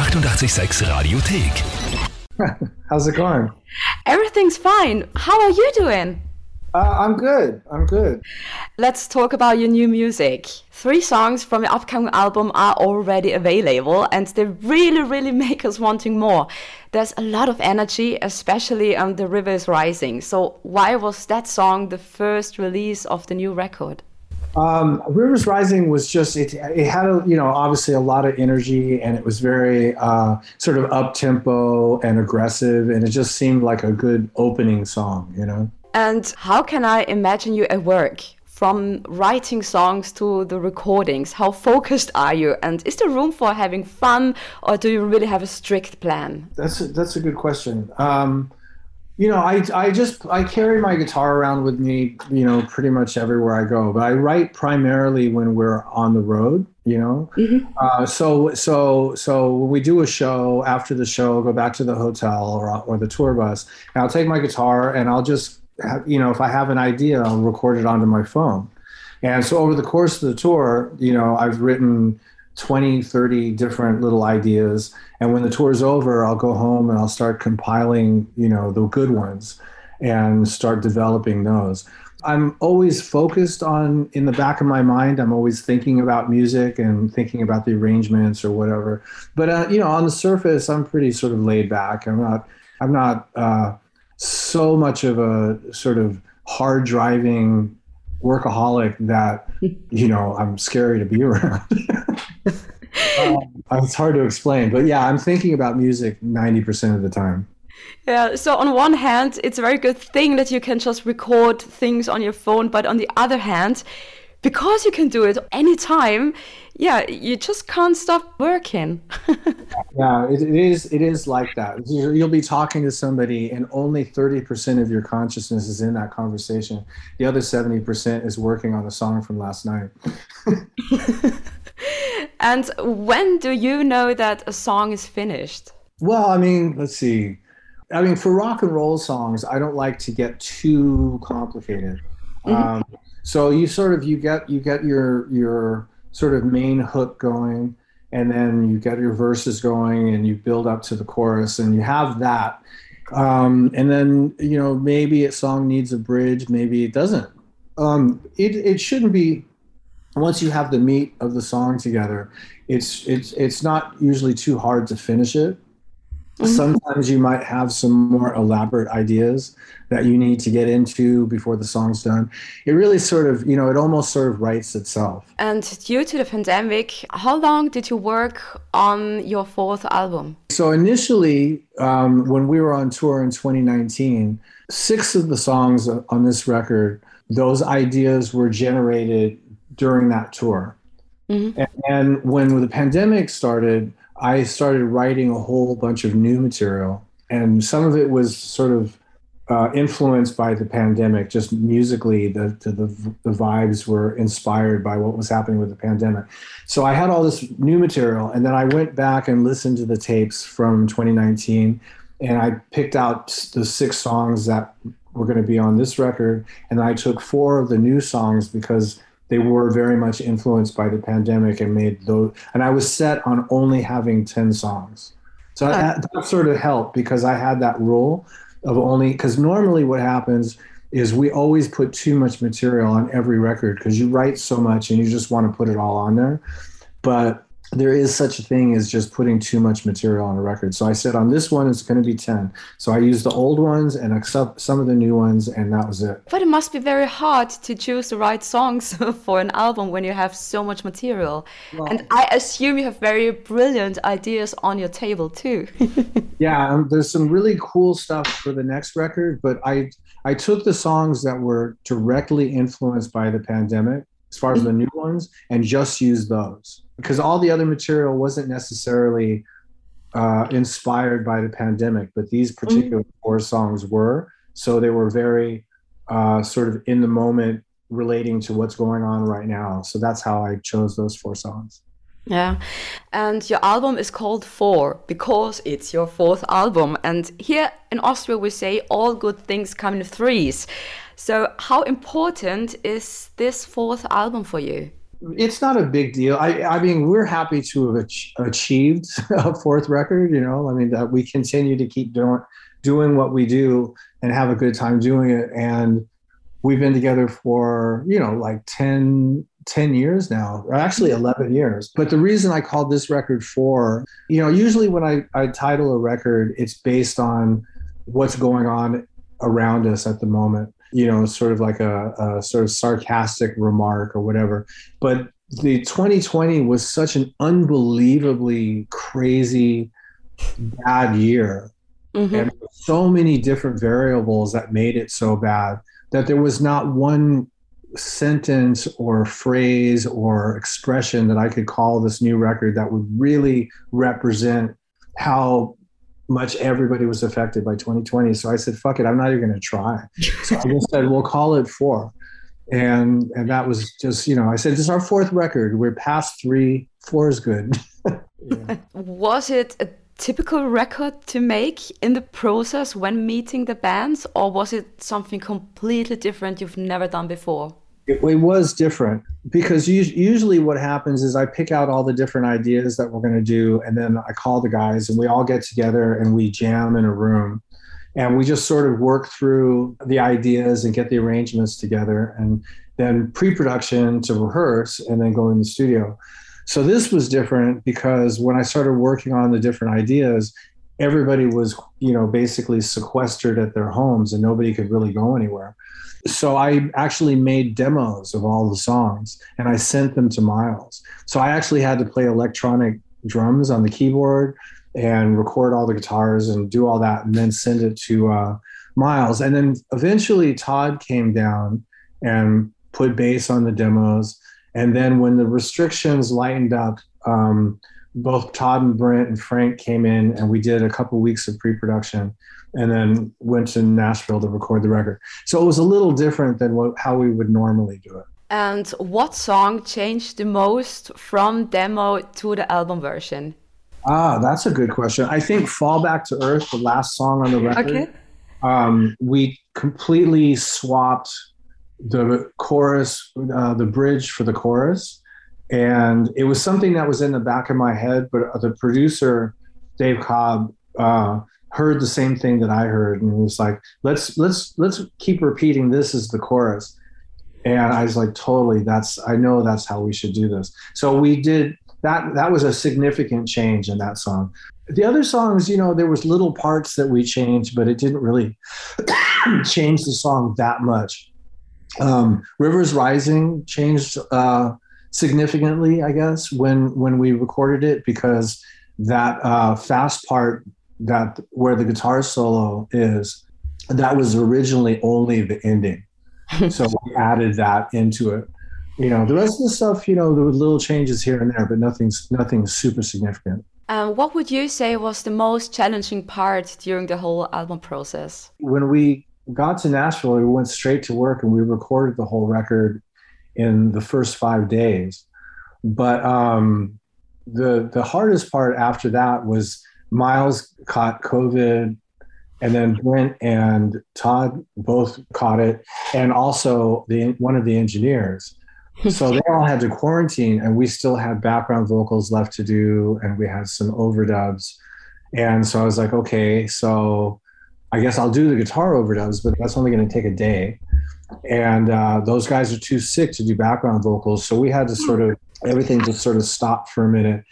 886 Radiothek. How's it going? Everything's fine. How are you doing? Uh, I'm good. I'm good. Let's talk about your new music. Three songs from your upcoming album are already available, and they really, really make us wanting more. There's a lot of energy, especially on The River is Rising. So, why was that song the first release of the new record? Um, Rivers Rising was just it. It had a you know obviously a lot of energy and it was very uh, sort of up tempo and aggressive and it just seemed like a good opening song. You know. And how can I imagine you at work? From writing songs to the recordings, how focused are you? And is there room for having fun, or do you really have a strict plan? That's a, that's a good question. Um, you know, I, I just I carry my guitar around with me, you know, pretty much everywhere I go. But I write primarily when we're on the road, you know. Mm-hmm. Uh, so so so when we do a show, after the show, go back to the hotel or or the tour bus, and I'll take my guitar and I'll just have, you know, if I have an idea, I'll record it onto my phone. And so over the course of the tour, you know, I've written 20, 30 different little ideas. And when the tour's over, I'll go home and I'll start compiling, you know, the good ones and start developing those. I'm always focused on in the back of my mind. I'm always thinking about music and thinking about the arrangements or whatever. But uh, you know, on the surface, I'm pretty sort of laid back. I'm not. I'm not. Uh, so much of a sort of hard driving workaholic that you know I'm scary to be around. um, it's hard to explain, but yeah, I'm thinking about music 90% of the time. Yeah, so on one hand, it's a very good thing that you can just record things on your phone, but on the other hand, because you can do it anytime, yeah, you just can't stop working. yeah, it, it is. It is like that. You'll be talking to somebody, and only thirty percent of your consciousness is in that conversation. The other seventy percent is working on the song from last night. and when do you know that a song is finished? Well, I mean, let's see. I mean, for rock and roll songs, I don't like to get too complicated. Mm-hmm. Um, so you sort of you get you get your your sort of main hook going and then you get your verses going and you build up to the chorus and you have that. Um, and then you know maybe a song needs a bridge maybe it doesn't. Um, it, it shouldn't be once you have the meat of the song together it's it's it's not usually too hard to finish it Mm-hmm. Sometimes you might have some more elaborate ideas that you need to get into before the song's done. It really sort of, you know, it almost sort of writes itself. And due to the pandemic, how long did you work on your fourth album? So initially, um, when we were on tour in 2019, six of the songs on this record, those ideas were generated during that tour. Mm-hmm. And, and when the pandemic started, I started writing a whole bunch of new material, and some of it was sort of uh, influenced by the pandemic. Just musically, the, the the vibes were inspired by what was happening with the pandemic. So I had all this new material, and then I went back and listened to the tapes from 2019, and I picked out the six songs that were going to be on this record, and I took four of the new songs because they were very much influenced by the pandemic and made those and i was set on only having 10 songs. So that, that sort of helped because i had that rule of only because normally what happens is we always put too much material on every record because you write so much and you just want to put it all on there. But there is such a thing as just putting too much material on a record. So I said on this one it's going to be 10. So I used the old ones and accept some of the new ones and that was it. But it must be very hard to choose the right songs for an album when you have so much material. Well, and I assume you have very brilliant ideas on your table too. yeah, um, there's some really cool stuff for the next record, but I I took the songs that were directly influenced by the pandemic as far as the new ones and just used those because all the other material wasn't necessarily uh, inspired by the pandemic, but these mm-hmm. particular mm-hmm. four songs were. So they were very uh, sort of in the moment relating to what's going on right now. So that's how I chose those four songs. Yeah. And your album is called Four because it's your fourth album. And here in Austria, we say all good things come in threes. So, how important is this fourth album for you? It's not a big deal. I, I mean, we're happy to have achieved a fourth record. You know, I mean that we continue to keep doing doing what we do and have a good time doing it. And we've been together for you know like 10, 10 years now, or actually 11 years. But the reason I called this record four, you know, usually when I, I title a record, it's based on what's going on around us at the moment you know, sort of like a, a sort of sarcastic remark or whatever. But the 2020 was such an unbelievably crazy bad year mm-hmm. and so many different variables that made it so bad that there was not one sentence or phrase or expression that I could call this new record that would really represent how much everybody was affected by 2020. So I said, fuck it, I'm not even going to try. So I just said, we'll call it four. And, and that was just, you know, I said, this is our fourth record. We're past three. Four is good. yeah. Was it a typical record to make in the process when meeting the bands, or was it something completely different you've never done before? It, it was different because usually what happens is I pick out all the different ideas that we're going to do, and then I call the guys, and we all get together and we jam in a room, and we just sort of work through the ideas and get the arrangements together, and then pre-production to rehearse, and then go in the studio. So this was different because when I started working on the different ideas, everybody was, you know, basically sequestered at their homes, and nobody could really go anywhere. So I actually made demos of all the songs and I sent them to Myles. So I actually had to play electronic drums on the keyboard and record all the guitars and do all that and then send it to uh, Myles. And then eventually Todd came down and put bass on the demos. And then when the restrictions lightened up, um, both Todd and Brent and Frank came in and we did a couple weeks of pre-production and then went to Nashville to record the record. So it was a little different than what, how we would normally do it. And what song changed the most from demo to the album version? Ah, that's a good question. I think Fall Back to Earth, the last song on the record, okay. um, we completely swapped the chorus, uh, the bridge for the chorus. And it was something that was in the back of my head, but the producer, Dave Cobb, uh, heard the same thing that I heard and he was like, let's let's let's keep repeating this is the chorus. And I was like, totally, that's I know that's how we should do this. So we did that that was a significant change in that song. The other songs, you know, there was little parts that we changed, but it didn't really change the song that much. Um, Rivers Rising changed uh, significantly, I guess, when when we recorded it because that uh, fast part that where the guitar solo is, that was originally only the ending. so we added that into it. You know, the rest of the stuff, you know, there were little changes here and there, but nothing's nothing super significant. Um, what would you say was the most challenging part during the whole album process? When we got to Nashville, we went straight to work and we recorded the whole record in the first five days. But um, the the hardest part after that was Myles caught COVID, and then Brent and Todd both caught it, and also the one of the engineers. So they all had to quarantine, and we still had background vocals left to do, and we had some overdubs. And so I was like, okay, so I guess I'll do the guitar overdubs, but that's only going to take a day. And uh, those guys are too sick to do background vocals, so we had to sort of everything just sort of stopped for a minute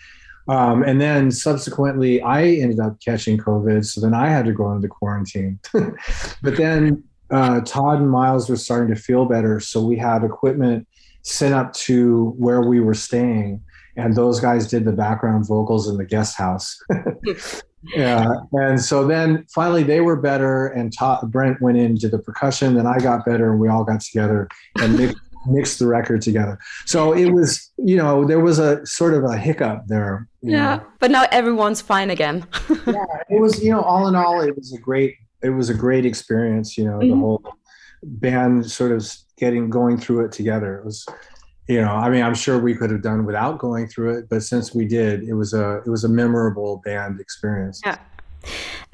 um, and then subsequently, I ended up catching COVID. So then I had to go into quarantine. but then uh, Todd and Myles were starting to feel better. So we had equipment sent up to where we were staying. And those guys did the background vocals in the guest house. yeah. And so then finally they were better. And Todd, Brent went into the percussion. Then I got better and we all got together and mixed mix the record together. So it was, you know, there was a sort of a hiccup there. Yeah, know. but now everyone's fine again. yeah, it was, you know, all in all, it was a great, it was a great experience. You know, mm-hmm. the whole band sort of getting going through it together. It was, you know, I mean, I'm sure we could have done without going through it, but since we did, it was a, it was a memorable band experience. Yeah.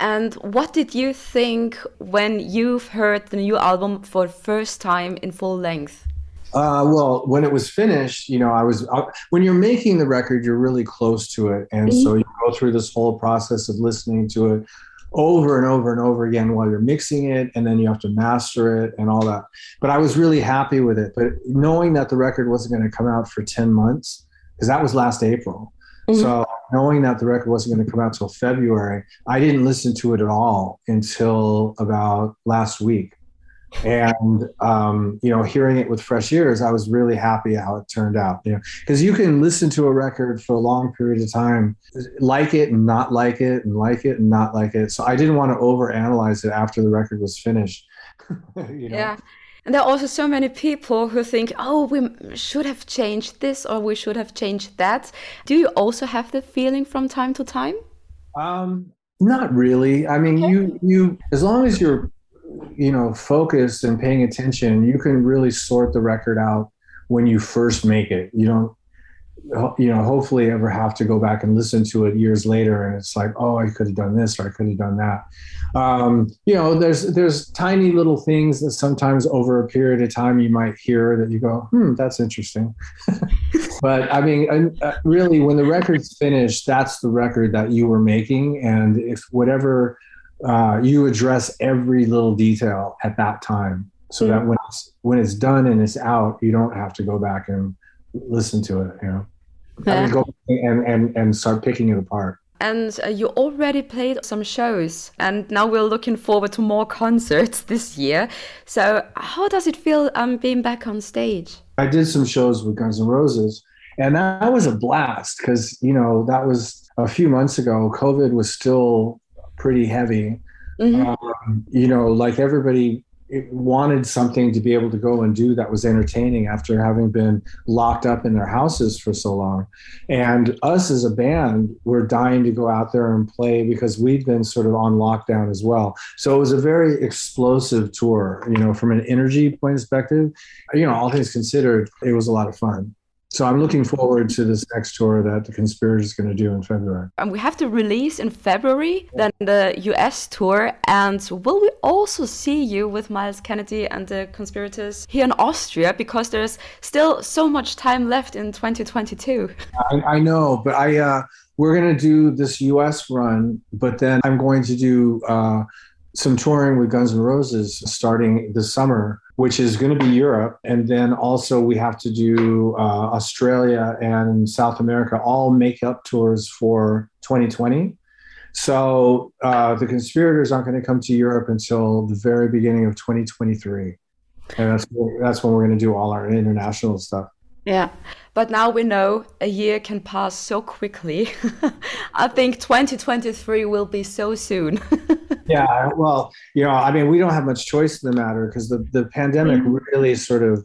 And what did you think when you've heard the new album for the first time in full length? Uh, well, when it was finished, you know, I was uh, when you're making the record, you're really close to it, and mm-hmm. so you go through this whole process of listening to it over and over and over again while you're mixing it, and then you have to master it and all that. But I was really happy with it. But knowing that the record wasn't going to come out for ten months, because that was last April, mm-hmm. so knowing that the record wasn't going to come out till February, I didn't listen to it at all until about last week and um, you know hearing it with fresh ears i was really happy how it turned out you know because you can listen to a record for a long period of time like it and not like it and like it and not like it so i didn't want to overanalyze it after the record was finished you know? yeah and there are also so many people who think, oh, we should have changed this or we should have changed that. Do you also have the feeling from time to time? Um, not really. I mean, okay. you you as long as you're you know focused and paying attention you can really sort the record out when you first make it. You don't you know hopefully ever have to go back and listen to it years later and it's like oh i could have done this or i could have done that. Um, you know there's there's tiny little things that sometimes over a period of time you might hear that you go hmm that's interesting. But i mean uh, really when the record's finished that's the record that you were making and if whatever uh, you address every little detail at that time so that when it's when it's done and it's out you don't have to go back and listen to it you know? Yeah. go and, and and start picking it apart. And uh, you already played some shows and now we're looking forward to more concerts this year. So how does it feel um, being back on stage? I did some shows with guns n' roses and that was a blast because you know that was a few months ago. Covid was still pretty heavy. Mm-hmm. Um, you know, like everybody wanted something to be able to go and do that was entertaining after having been locked up in their houses for so long. And us as a band were dying to go out there and play because we'd been sort of on lockdown as well. So it was a very explosive tour, you know, from an energy point of perspective. You know, all things considered, it was a lot of fun. So I'm looking forward to this next tour that the Conspirators is going to do in February. And we have to release in February, then the US tour. And will we also see you with Myles Kennedy and the Conspirators here in Austria? Because there's still so much time left in 2022. I, I know, but I uh, we're going to do this US run, but then I'm going to do uh, some touring with Guns N' Roses starting this summer which is going to be Europe. And then also we have to do uh, Australia and South America, all makeup tours for 2020. So uh, the conspirators aren't going to come to Europe until the very beginning of 2023. And that's, that's when we're going to do all our international stuff. Yeah. But now we know a year can pass so quickly. I think 2023 will be so soon. yeah. Well, you know, I mean, we don't have much choice in the matter because the, the pandemic mm. really sort of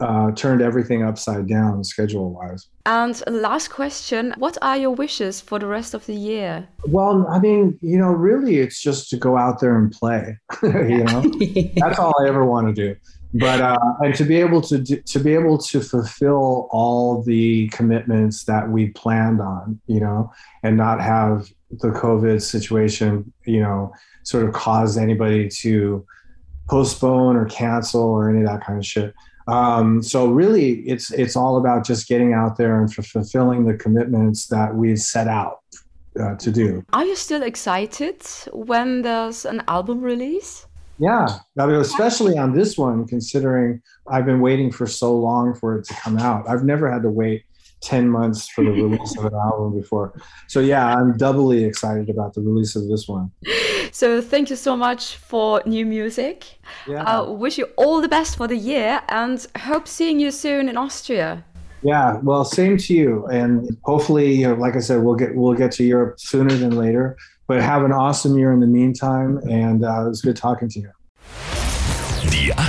uh, turned everything upside down schedule wise. And last question What are your wishes for the rest of the year? Well, I mean, you know, really it's just to go out there and play. you know, that's all I ever want to do but uh, and to be able to do, to be able to fulfill all the commitments that we planned on, you know, and not have the COVID situation, you know, sort of caused anybody to postpone or cancel or any of that kind of shit. Um, so really, it's it's all about just getting out there and fulfilling the commitments that we set out uh, to do. Are you still excited when there's an album release? Yeah, I mean, especially on this one, considering I've been waiting for so long for it to come out. I've never had to wait 10 months for the release of an album before. So, yeah, I'm doubly excited about the release of this one. So, thank you so much for new music. Yeah. Uh, wish you all the best for the year and hope seeing you soon in Austria. Yeah, well, same to you, and hopefully, you know, like I said, we'll get we'll get to Europe sooner than later. But have an awesome year in the meantime, and uh, it was good talking to you.